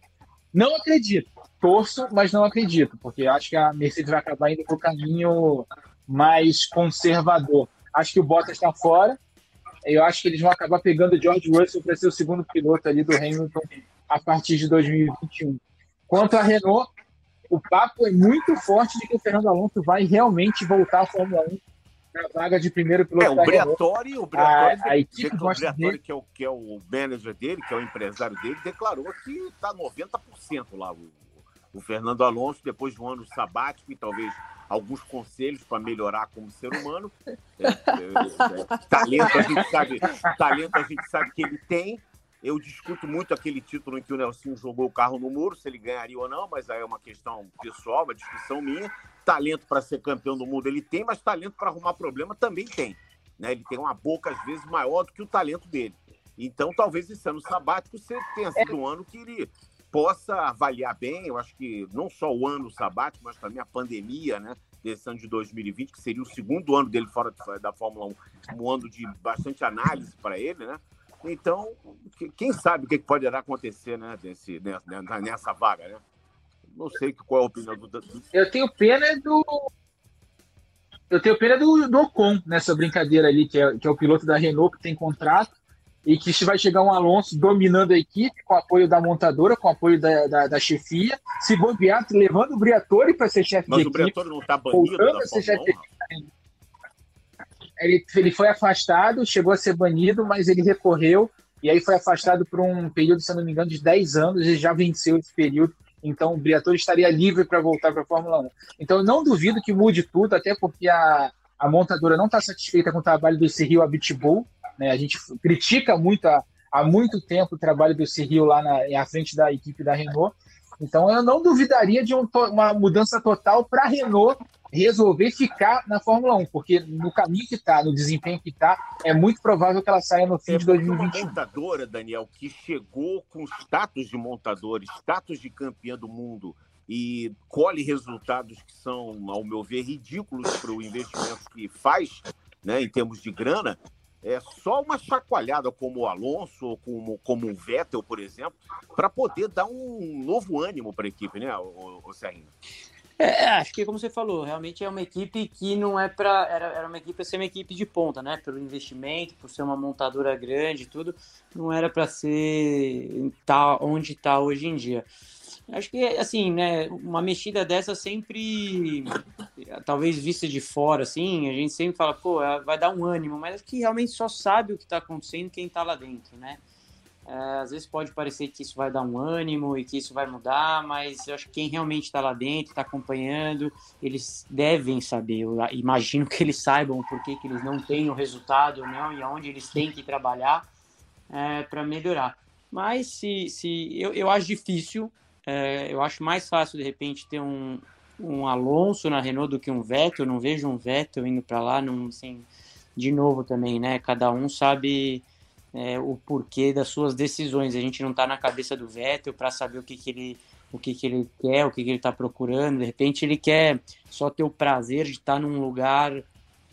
Não acredito, torço, mas não acredito, porque acho que a Mercedes vai acabar indo para o caminho mais conservador. Acho que o Bottas está fora, eu acho que eles vão acabar pegando o George Russell para ser o segundo piloto ali do Hamilton a partir de 2021. Quanto à Renault, o papo é muito forte de que o Fernando Alonso vai realmente voltar à Fórmula 1 na vaga de primeiro piloto. É, o Briatore, o Briatore, a, a equipe o Briatore que, é o, que é o manager dele, que é o empresário dele, declarou que está 90% lá o, o Fernando Alonso, depois de um ano sabático e talvez alguns conselhos para melhorar como ser humano. É, é, é, talento, a gente sabe, talento a gente sabe que ele tem. Eu discuto muito aquele título em que o Nelson jogou o carro no muro, se ele ganharia ou não, mas aí é uma questão pessoal, uma discussão minha. Talento para ser campeão do mundo ele tem, mas talento para arrumar problema também tem. Né? Ele tem uma boca, às vezes, maior do que o talento dele. Então, talvez esse ano sabático tenha sido um ano que ele possa avaliar bem, eu acho que não só o ano sabático, mas também a pandemia, né? Desse ano de 2020, que seria o segundo ano dele fora da Fórmula 1, um ano de bastante análise para ele, né? Então, quem sabe o que pode acontecer, né? Nessa, nessa vaga, né? Não sei qual é a opinião do. Eu tenho pena do. Eu tenho pena do, do Ocon nessa brincadeira ali, que é, que é o piloto da Renault que tem contrato e que vai chegar um Alonso dominando a equipe, com apoio da montadora, com apoio da, da, da chefia, se bobear, levando o Briatore para ser chefe de equipe. Mas o Briatore não está banido da ele, ele foi afastado, chegou a ser banido, mas ele recorreu, e aí foi afastado por um período, se não me engano, de 10 anos, e já venceu esse período, então o Briatore estaria livre para voltar para a Fórmula 1. Então eu não duvido que mude tudo, até porque a, a montadora não está satisfeita com o trabalho do Cyril Abitbull, Né? A gente critica muito há, há muito tempo o trabalho do Cyril lá na, à frente da equipe da Renault. Então eu não duvidaria de um, uma mudança total para a Renault resolver ficar na Fórmula 1, porque no caminho que está, no desempenho que está, é muito provável que ela saia no fim é de 2021. Uma montadora, Daniel, que chegou com status de montadora, status de campeã do mundo e colhe resultados que são, ao meu ver, ridículos para o investimento que faz, né, em termos de grana, é só uma chacoalhada como o Alonso ou como, como o Vettel, por exemplo, para poder dar um novo ânimo para a equipe, né, o, o Serrinho? É, é, acho que como você falou, realmente é uma equipe que não é para era, era uma equipe ser uma equipe de ponta, né? Pelo investimento, por ser uma montadora grande tudo, não era para ser tá onde está hoje em dia. Acho que assim, né, uma mexida dessa sempre talvez vista de fora assim, a gente sempre fala, pô, vai dar um ânimo, mas acho que realmente só sabe o que está acontecendo quem está lá dentro, né? É, às vezes pode parecer que isso vai dar um ânimo e que isso vai mudar, mas eu acho que quem realmente está lá dentro, está acompanhando, eles devem saber. Eu imagino que eles saibam por que, que eles não têm o resultado ou não e aonde eles têm que trabalhar é, para melhorar. Mas se, se eu, eu acho difícil, é, eu acho mais fácil de repente ter um, um Alonso na Renault do que um Vettel. Eu não vejo um Vettel indo para lá, não, assim, de novo também, né? Cada um sabe é, o porquê das suas decisões. A gente não está na cabeça do Vettel para saber o que, que ele o que, que ele quer, o que, que ele está procurando. De repente ele quer só ter o prazer de estar tá num lugar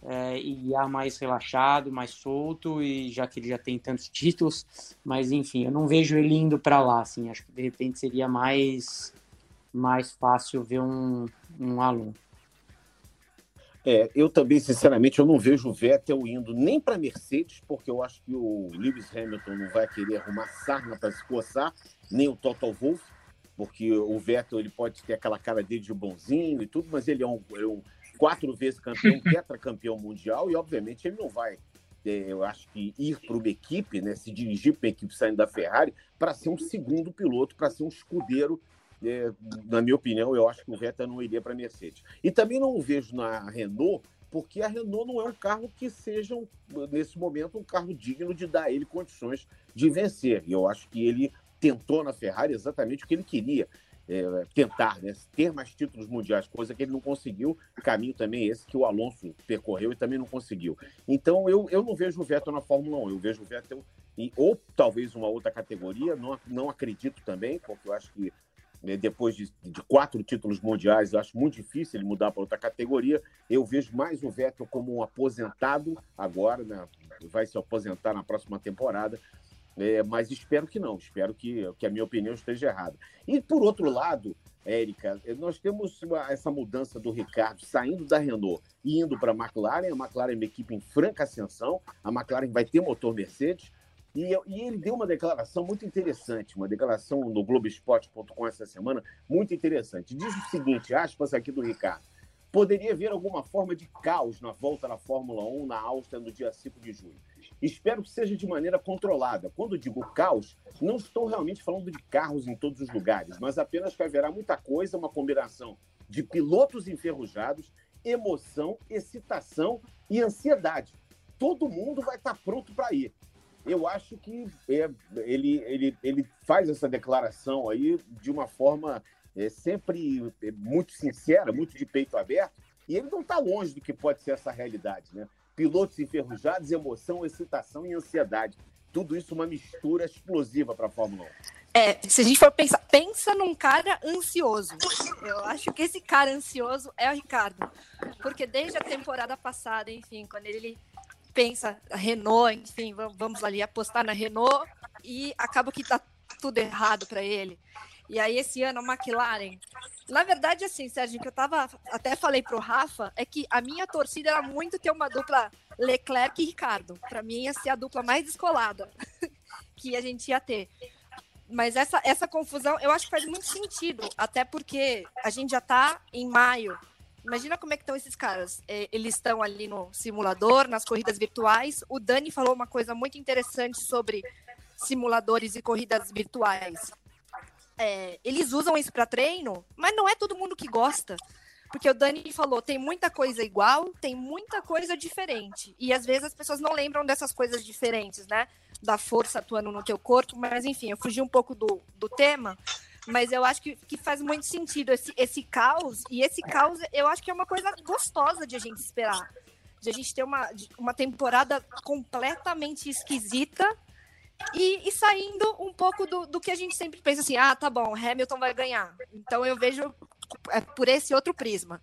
é, e ir mais relaxado, mais solto, e já que ele já tem tantos títulos, mas enfim, eu não vejo ele indo para lá, assim, acho que de repente seria mais mais fácil ver um, um aluno. É, eu também, sinceramente, eu não vejo o Vettel indo nem para Mercedes, porque eu acho que o Lewis Hamilton não vai querer arrumar sarna para se coçar, nem o Toto Wolff, porque o Vettel ele pode ter aquela cara dele de bonzinho e tudo, mas ele é um, é um quatro vezes campeão, tetracampeão mundial, e obviamente ele não vai, é, eu acho que ir para uma equipe, né, se dirigir para uma equipe saindo da Ferrari, para ser um segundo piloto, para ser um escudeiro é, na minha opinião, eu acho que o Vettel não iria para a Mercedes. E também não o vejo na Renault, porque a Renault não é um carro que seja, nesse momento, um carro digno de dar a ele condições de vencer. E eu acho que ele tentou na Ferrari exatamente o que ele queria. É, tentar né, ter mais títulos mundiais, coisa que ele não conseguiu. Caminho também esse que o Alonso percorreu e também não conseguiu. Então eu, eu não vejo o Vettel na Fórmula 1, eu vejo o Vettel em ou talvez uma outra categoria, não, não acredito também, porque eu acho que né, depois de, de, quatro títulos mundiais, eu acho muito difícil ele mudar para outra categoria. Eu vejo mais o Vettel como um aposentado agora, né? vai se aposentar na próxima temporada, é, mas espero que não, espero que, que a minha opinião esteja errada. E por outro lado, Érica, nós temos essa mudança do Ricardo saindo da Renault e indo para a McLaren. A McLaren é uma equipe em franca ascensão, a McLaren vai ter motor Mercedes. E, e, ele deu uma declaração muito interessante, uma declaração no Globoesporte.com essa semana, muito interessante. Diz o seguinte, aspas aqui do Ricardo. Poderia haver alguma forma de caos na volta da Fórmula 1 na Áustria no dia 5 de julho. Espero que seja de maneira controlada. Quando digo caos, não estou realmente falando de carros em todos os lugares, mas apenas que haverá muita coisa, uma combinação de pilotos enferrujados, emoção, excitação e ansiedade. Todo mundo vai estar pronto para ir eu acho que é, ele, ele, ele faz essa declaração aí de uma forma é, sempre é, muito sincera, muito de peito aberto, e ele não está longe do que pode ser essa realidade, né? Pilotos enferrujados, emoção, excitação e ansiedade. Tudo isso uma mistura explosiva para a Fórmula 1. É, se a gente for pensar, pensa num cara ansioso. Eu acho que esse cara ansioso é o Ricardo. Porque desde a temporada passada, enfim, quando ele pensa Renault, enfim, vamos ali apostar na Renault e acaba que tá tudo errado para ele. E aí esse ano a McLaren, na verdade assim, Sérgio, que eu tava até falei pro Rafa, é que a minha torcida era muito ter uma dupla Leclerc e Ricardo. Para mim ia ser a dupla mais descolada que a gente ia ter. Mas essa, essa confusão eu acho que faz muito sentido, até porque a gente já está em maio Imagina como é que estão esses caras. É, eles estão ali no simulador, nas corridas virtuais. O Dani falou uma coisa muito interessante sobre simuladores e corridas virtuais. É, eles usam isso para treino, mas não é todo mundo que gosta. Porque o Dani falou, tem muita coisa igual, tem muita coisa diferente. E às vezes as pessoas não lembram dessas coisas diferentes, né? Da força atuando no teu corpo, mas enfim, eu fugi um pouco do, do tema, mas eu acho que, que faz muito sentido esse, esse caos, e esse caos eu acho que é uma coisa gostosa de a gente esperar. De a gente ter uma, uma temporada completamente esquisita e, e, saindo um pouco do, do que a gente sempre pensa assim, ah, tá bom, Hamilton vai ganhar. Então eu vejo é, por esse outro prisma.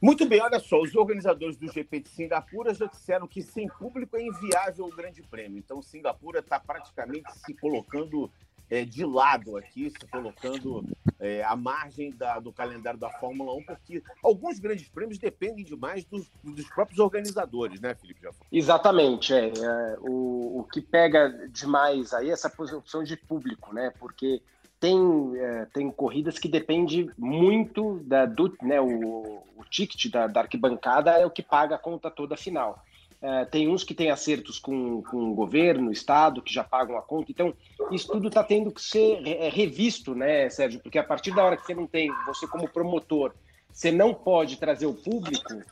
Muito bem, olha só, os organizadores do GP de Singapura já disseram que sem público é inviável o Grande Prêmio. Então, Singapura está praticamente se colocando é, de lado aqui, se colocando é, à margem da, do calendário da Fórmula 1, porque alguns grandes prêmios dependem demais dos, dos próprios organizadores, né, Felipe? Exatamente, é, é, o, o que pega demais aí é essa opção de público, né, porque tem, é, tem corridas que depende muito da, do, né, o, o ticket da, da arquibancada é o que paga a conta toda final. É, tem uns que têm acertos com, com o governo, Estado, que já pagam a conta. Então, isso tudo está tendo que ser é, revisto, né, Sérgio? Porque a partir da hora que você não tem, você como promotor, você não pode trazer o público,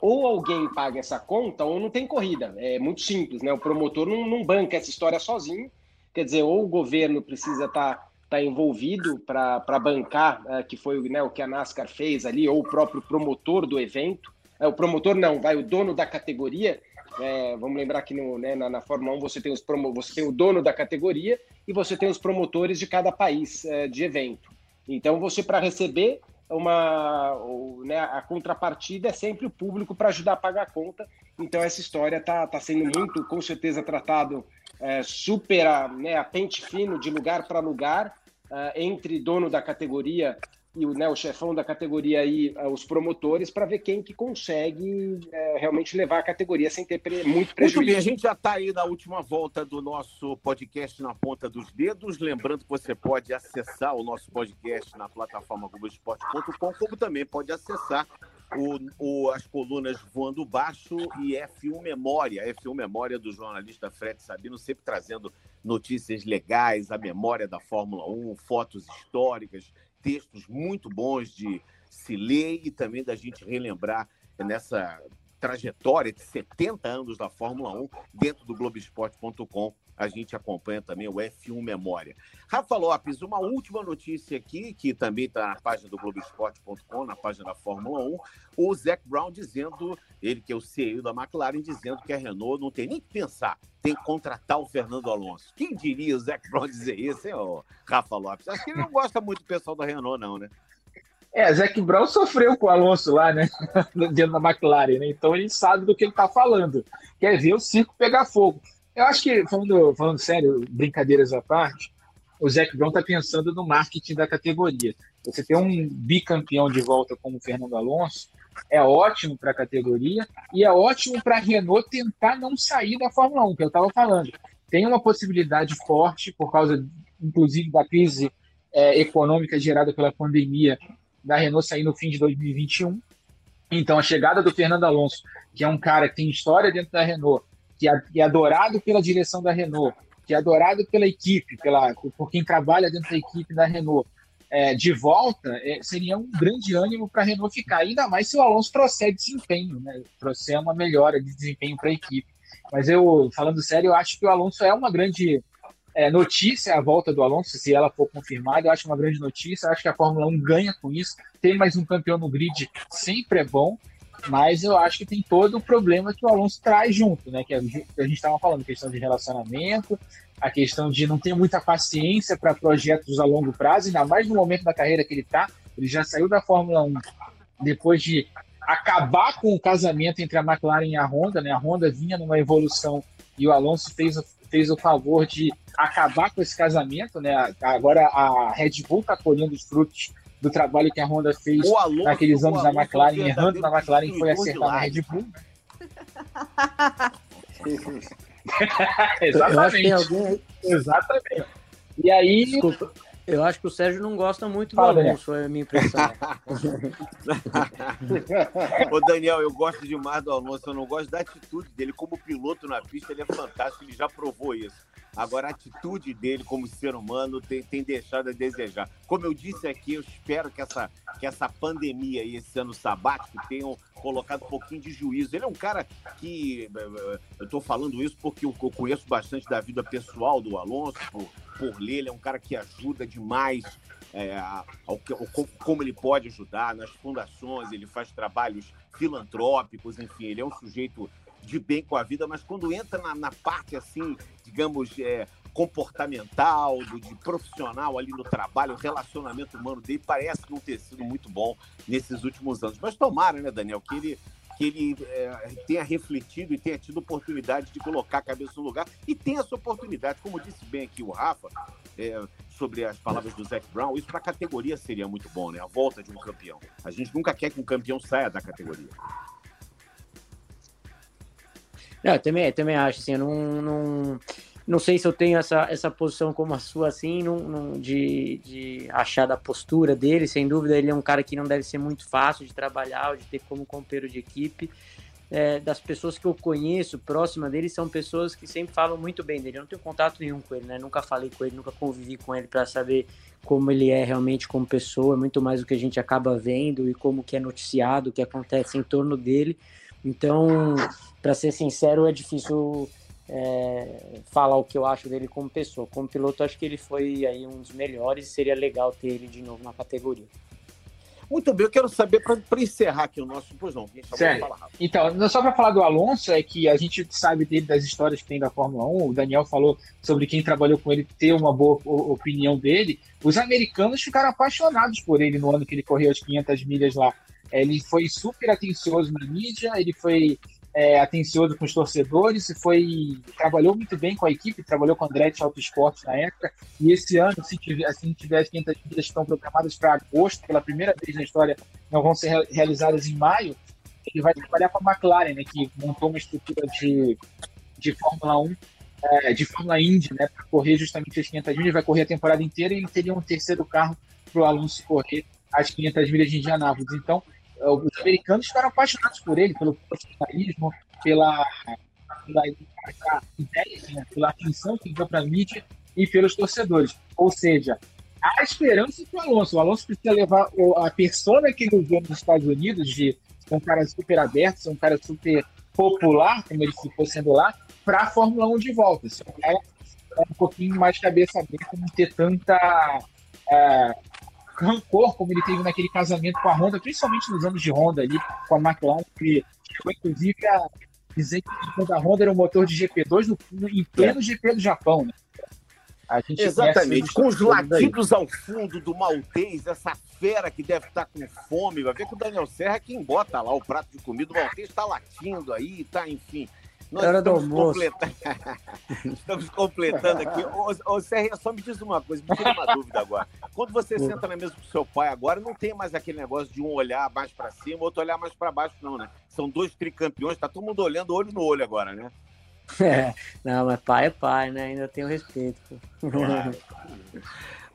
ou alguém paga essa conta, ou não tem corrida. É muito simples, né? O promotor não, não banca essa história sozinho. Quer dizer, ou o governo precisa estar. Tá, tá envolvido para bancar, é, que foi né, o que a NASCAR fez ali, ou o próprio promotor do evento, é, o promotor não, vai o dono da categoria. É, vamos lembrar que no, né, na, na, Fórmula 1 você tem, os promo, você tem o dono da categoria e você tem os promotores de cada país é, de evento. Então, você, para receber uma. né, a contrapartida é sempre o público para ajudar a pagar a conta. Então, essa história está tá sendo muito, com certeza, tratado é, super a, né, a pente fino, de lugar para lugar, é, entre dono da categoria e o, né, o chefão da categoria aí, eh, os promotores, para ver quem que consegue é, realmente levar a categoria sem ter pre muito prejuízo. Muito bem, a gente já está aí na última volta do nosso podcast na ponta dos dedos. Lembrando que você pode acessar o nosso podcast na plataforma Globoesporte.com, como também pode acessar o, o, as colunas Voando Baixo e F1 Memória. F1 Memória do jornalista Fred Sabino, sempre trazendo notícias legais, a memória da Fórmula 1, fotos históricas textos muito bons de se ler e também da gente relembrar nessa trajetória de 70 anos da Fórmula 1 dentro do Globoesporte.com. A gente acompanha também o F1 Memória. Rafa Lopes, uma última notícia aqui, que também está na página do Globoesporte.com, na página da Fórmula 1. O Zac Brown dizendo, ele que é o CEO da McLaren, dizendo que a Renault não tem nem que pensar, tem que contratar o Fernando Alonso. Quem diria o Zac Brown dizer isso, hein, Rafa Lopes? Acho que ele não gosta muito do pessoal da Renault, não, né? É, Zac Brown sofreu com o Alonso lá, né? Dentro da McLaren, né? Então ele sabe do que ele está falando. Quer ver o circo pegar fogo. Eu acho que, falando, falando sério, brincadeiras à parte, o Zac Brown está pensando no marketing da categoria. Você ter um bicampeão de volta como o Fernando Alonso é ótimo para a categoria e é ótimo para a Renault tentar não sair da Fórmula 1, que eu estava falando. Tem uma possibilidade forte, por causa, inclusive, da crise é, econômica gerada pela pandemia da Renault sair no fim de 2021. Então, a chegada do Fernando Alonso, que é um cara que tem história dentro da Renault, que é, que é adorado pela direção da Renault, que é adorado pela equipe, pela, por quem trabalha dentro da equipe da Renault, é, de volta, é, seria um grande ânimo para a Renault ficar, ainda mais se o Alonso trouxer desempenho, né? trouxer uma melhora de desempenho para a equipe. Mas eu, falando sério, eu acho que o Alonso é uma grande é, notícia a volta do Alonso, se ela for confirmada, eu acho uma grande notícia. Eu acho que a Fórmula 1 ganha com isso. Ter mais um campeão no grid sempre é bom, mas eu acho que tem todo o problema que o Alonso traz junto, né? Que a gente estava falando, questão de relacionamento, a questão de não ter muita paciência para projetos a longo prazo, ainda mais no momento da carreira que ele está. Ele já saiu da Fórmula 1 depois de acabar com o casamento entre a McLaren e a Honda, né? A Honda vinha numa evolução e o Alonso fez, fez o favor de acabar com esse casamento, né? Agora a Red Bull está colhendo os frutos do trabalho que a Honda fez Alonso, naqueles anos na McLaren, errando na McLaren foi acertar na Red Bull. Exatamente. Alguém... Exatamente. E aí, Desculpa. Eu acho que o Sérgio não gosta muito do Alonso, é a minha impressão. Ô Daniel, eu gosto demais do Alonso, eu não gosto da atitude dele. Como piloto na pista, ele é fantástico, ele já provou isso. Agora, a atitude dele como ser humano tem, tem deixado a desejar. Como eu disse aqui, eu espero que essa, que essa pandemia e esse ano sabático tenham colocado um pouquinho de juízo. Ele é um cara que. Eu estou falando isso porque eu, conheço bastante da vida pessoal do Alonso, por, por ler. Ele é um cara que ajuda demais é, ao, ao, como ele pode ajudar nas fundações, ele faz trabalhos filantrópicos, enfim, ele é um sujeito de bem com a vida, mas quando entra na, na parte assim, digamos, é, comportamental, do, de profissional ali no trabalho, o relacionamento humano dele parece não ter sido muito bom nesses últimos anos. Mas tomara, né, Daniel, que ele que ele é, tenha refletido e tenha tido oportunidade de colocar a cabeça no lugar e tenha essa oportunidade, como disse bem aqui o Rafa, é, sobre as palavras do Zac Brown, isso para a categoria seria muito bom, né? A volta de um campeão. A gente nunca quer que um campeão saia da categoria. Não, eu também, eu também acho, assim, eu não, não, não sei se eu tenho essa, essa posição como a sua, assim, não, não, de, de achar da postura dele, sem dúvida, ele é um cara que não deve ser muito fácil de trabalhar de ter como companheiro de equipe. É, das pessoas que eu conheço próxima dele são pessoas que sempre falam muito bem dele. Eu não tenho contato nenhum com ele, né? Nunca falei com ele, nunca convivi com ele para saber como ele é realmente como pessoa, muito mais do que a gente acaba vendo e como que é noticiado, o que acontece em torno dele. Então, para ser sincero, é difícil é, falar o que eu acho dele como pessoa. Como piloto, acho que ele foi aí um dos melhores seria legal ter ele de novo na categoria. Muito bem, eu quero saber, para encerrar aqui o nosso. Pois não, Então, só para falar do Alonso, é que a gente sabe dele das histórias que tem da Fórmula 1. O Daniel falou sobre quem trabalhou com ele ter uma boa opinião dele. Os americanos ficaram apaixonados por ele no ano que ele correu as 500 milhas lá. Ele foi super atencioso na mídia, ele foi é, atencioso com os torcedores e foi trabalhou muito bem com a equipe, trabalhou com o Andretti Auto Esporte na época. E esse ano, se tiver, assim, tiver as 500 milhas que estão programadas para agosto, pela primeira vez na história, não vão ser realizadas em maio, ele vai trabalhar com a McLaren, né, que montou uma estrutura de, de Fórmula 1, é, de Fórmula Indy, né, para correr justamente as 500 milhas, vai correr a temporada inteira e ele teria um terceiro carro para o Alonso correr as 500 milhas de Indianápolis. Então, os americanos ficaram apaixonados por ele, pelo profissionalismo, pela, pela ideia, né, pela atenção que deu para a mídia e pelos torcedores. Ou seja, há esperança para o Alonso. O Alonso precisa levar a persona que ele usou nos Estados Unidos, de ser um cara super aberto, ser um cara super popular, como ele ficou sendo lá, para a Fórmula 1 de volta. É um pouquinho mais cabeça aberta, não ter tanta é, rancor como ele teve naquele casamento com a Honda, principalmente nos anos de Honda ali, com a McLaren, que chegou inclusive a dizer que a Honda era um motor de GP2 no, em pleno é. GP do Japão, né? Exatamente, com os latidos ao fundo do maltês, essa fera que deve estar com fome, vai ver que o Daniel Serra é quem bota lá o prato de comida, o maltês está latindo aí, tá, enfim. Nós Era estamos, completando... estamos completando aqui. Ô, ô só me diz uma coisa, me tira uma dúvida agora. Quando você senta na mesa com seu pai agora, não tem mais aquele negócio de um olhar mais para cima, outro olhar mais para baixo, não, né? São dois tricampeões, tá todo mundo olhando olho no olho agora, né? É, não, mas pai é pai, né? Ainda tenho respeito. Claro.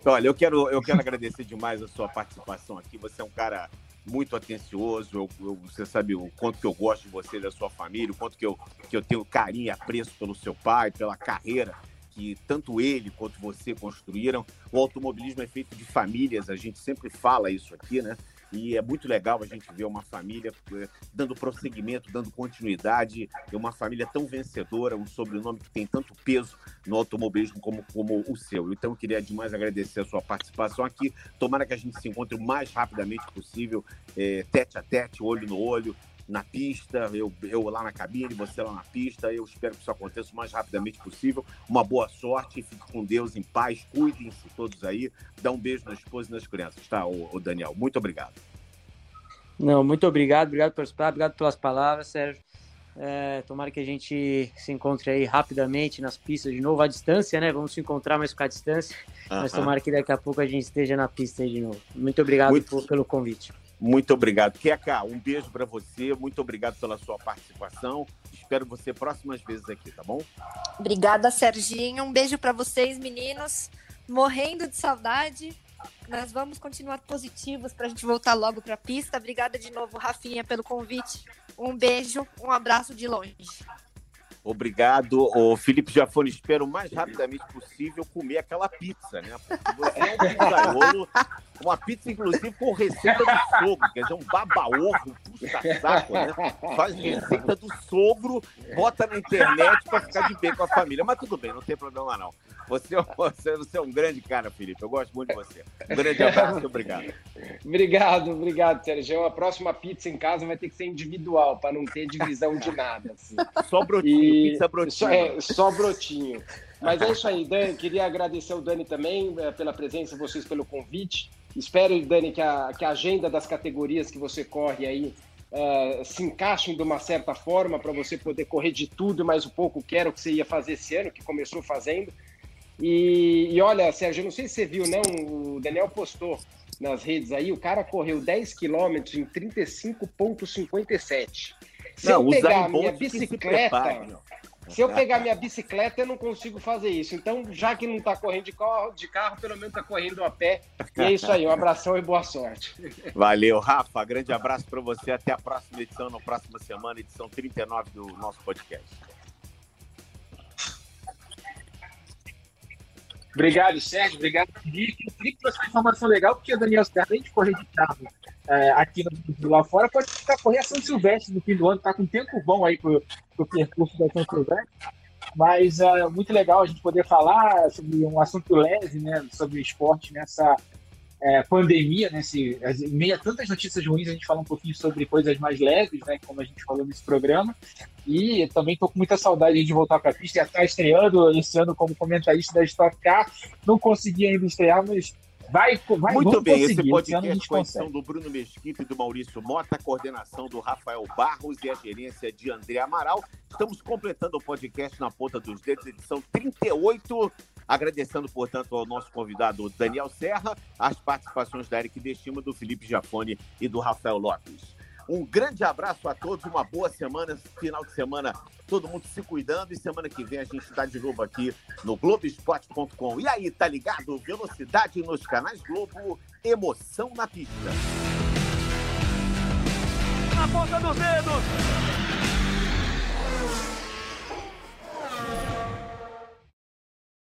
Olha, eu quero, eu quero agradecer demais a sua participação aqui. Você é um cara muito atencioso. Eu, eu, você sabe o quanto que eu gosto de você, da sua família, o quanto que eu, que eu tenho carinho e apreço pelo seu pai, pela carreira que tanto ele quanto você construíram. O automobilismo é feito de famílias, a gente sempre fala isso aqui, né? E é muito legal a gente ver uma família eh, dando prosseguimento, dando continuidade, uma família tão vencedora, um sobrenome que tem tanto peso no automobilismo como, como o seu. Então, eu queria demais agradecer a sua participação aqui. Tomara que a gente se encontre o mais rapidamente possível, é, tete a tete, olho no olho, na pista, eu, eu lá na cabine, você lá na pista. Eu espero que isso aconteça o mais rapidamente possível. Uma boa sorte, fique com Deus em paz, cuidem-se todos aí. Dá um beijo na esposa e nas crianças, tá, o, Daniel? Muito obrigado. Não, muito obrigado, obrigado pelas, obrigado pelas palavras, Sérgio. É, tomara que a gente se encontre aí rapidamente nas pistas de novo, à distância, né? Vamos se encontrar, mas ficar à distância. Uh -huh. Mas tomara que daqui a pouco a gente esteja na pista aí de novo. Muito obrigado muito... Por, pelo convite. Muito obrigado. Keka, um beijo para você. Muito obrigado pela sua participação. Espero você próximas vezes aqui, tá bom? Obrigada, Serginho. Um beijo para vocês, meninos. morrendo de saudade. Nós vamos continuar positivos para a gente voltar logo para a pista. Obrigada de novo, Rafinha, pelo convite. Um beijo, um abraço de longe. Obrigado. O Felipe Jafone, espero o mais rapidamente possível comer aquela pizza, né? Porque você é um pizzaiolo, uma pizza, inclusive, com receita do sogro, quer dizer, um babaorro, puxa-saco, né? Faz receita do sogro, bota na internet para ficar de bem com a família. Mas tudo bem, não tem problema não. Você, você, você é um grande cara, Felipe. Eu gosto muito de você. Um grande abraço, obrigado. obrigado, obrigado, Sérgio. A próxima pizza em casa vai ter que ser individual, para não ter divisão de nada. Assim. Só brotinho, e... pizza brotinho. Só, é, só brotinho. Mas é isso aí, Dani. Queria agradecer o Dani também é, pela presença, vocês pelo convite. Espero, Dani, que a, que a agenda das categorias que você corre aí uh, se encaixem de uma certa forma para você poder correr de tudo mais um pouco, que era o que você ia fazer esse ano, que começou fazendo. E, e olha, Sérgio, eu não sei se você viu, não, o Daniel postou nas redes aí, o cara correu 10 quilômetros em 35,57. Se não, eu pegar a minha bicicleta, se eu pegar minha bicicleta, eu não consigo fazer isso. Então, já que não está correndo de carro, de carro, pelo menos está correndo a pé. E é isso aí, um abração e boa sorte. Valeu, Rafa. Grande abraço para você. Até a próxima edição, na próxima semana, edição 39 do nosso podcast. Obrigado, Sérgio. Obrigado, Felipe. O Felipe trouxe uma informação legal, porque o Daniel Serra, além de correr de carro é, aqui no, lá fora, pode ficar correr a São Silvestre no fim do ano. Está com tempo bom aí para o percurso da São Silvestre. Mas é muito legal a gente poder falar sobre um assunto leve, né, sobre esporte nessa é, pandemia, né, se, em meio a tantas notícias ruins, a gente fala um pouquinho sobre coisas mais leves, né, como a gente falou nesse programa. E também estou com muita saudade de voltar para a pista. Já está estreando esse ano como comentarista da Stock Car. Não consegui ainda estrear, mas Vai, vai, Muito bem, esse podcast esse com a edição do Bruno Mesquita e do Maurício Mota, a coordenação do Rafael Barros e a gerência de André Amaral. Estamos completando o podcast na ponta dos dedos, edição 38. Agradecendo, portanto, ao nosso convidado Daniel Serra, as participações da Eric Destimo, do Felipe Jafone e do Rafael Lopes. Um grande abraço a todos, uma boa semana, final de semana, todo mundo se cuidando e semana que vem a gente está de novo aqui no Globoesporte.com. E aí, tá ligado? Velocidade nos canais Globo, emoção na pista. Na ponta dos dedos!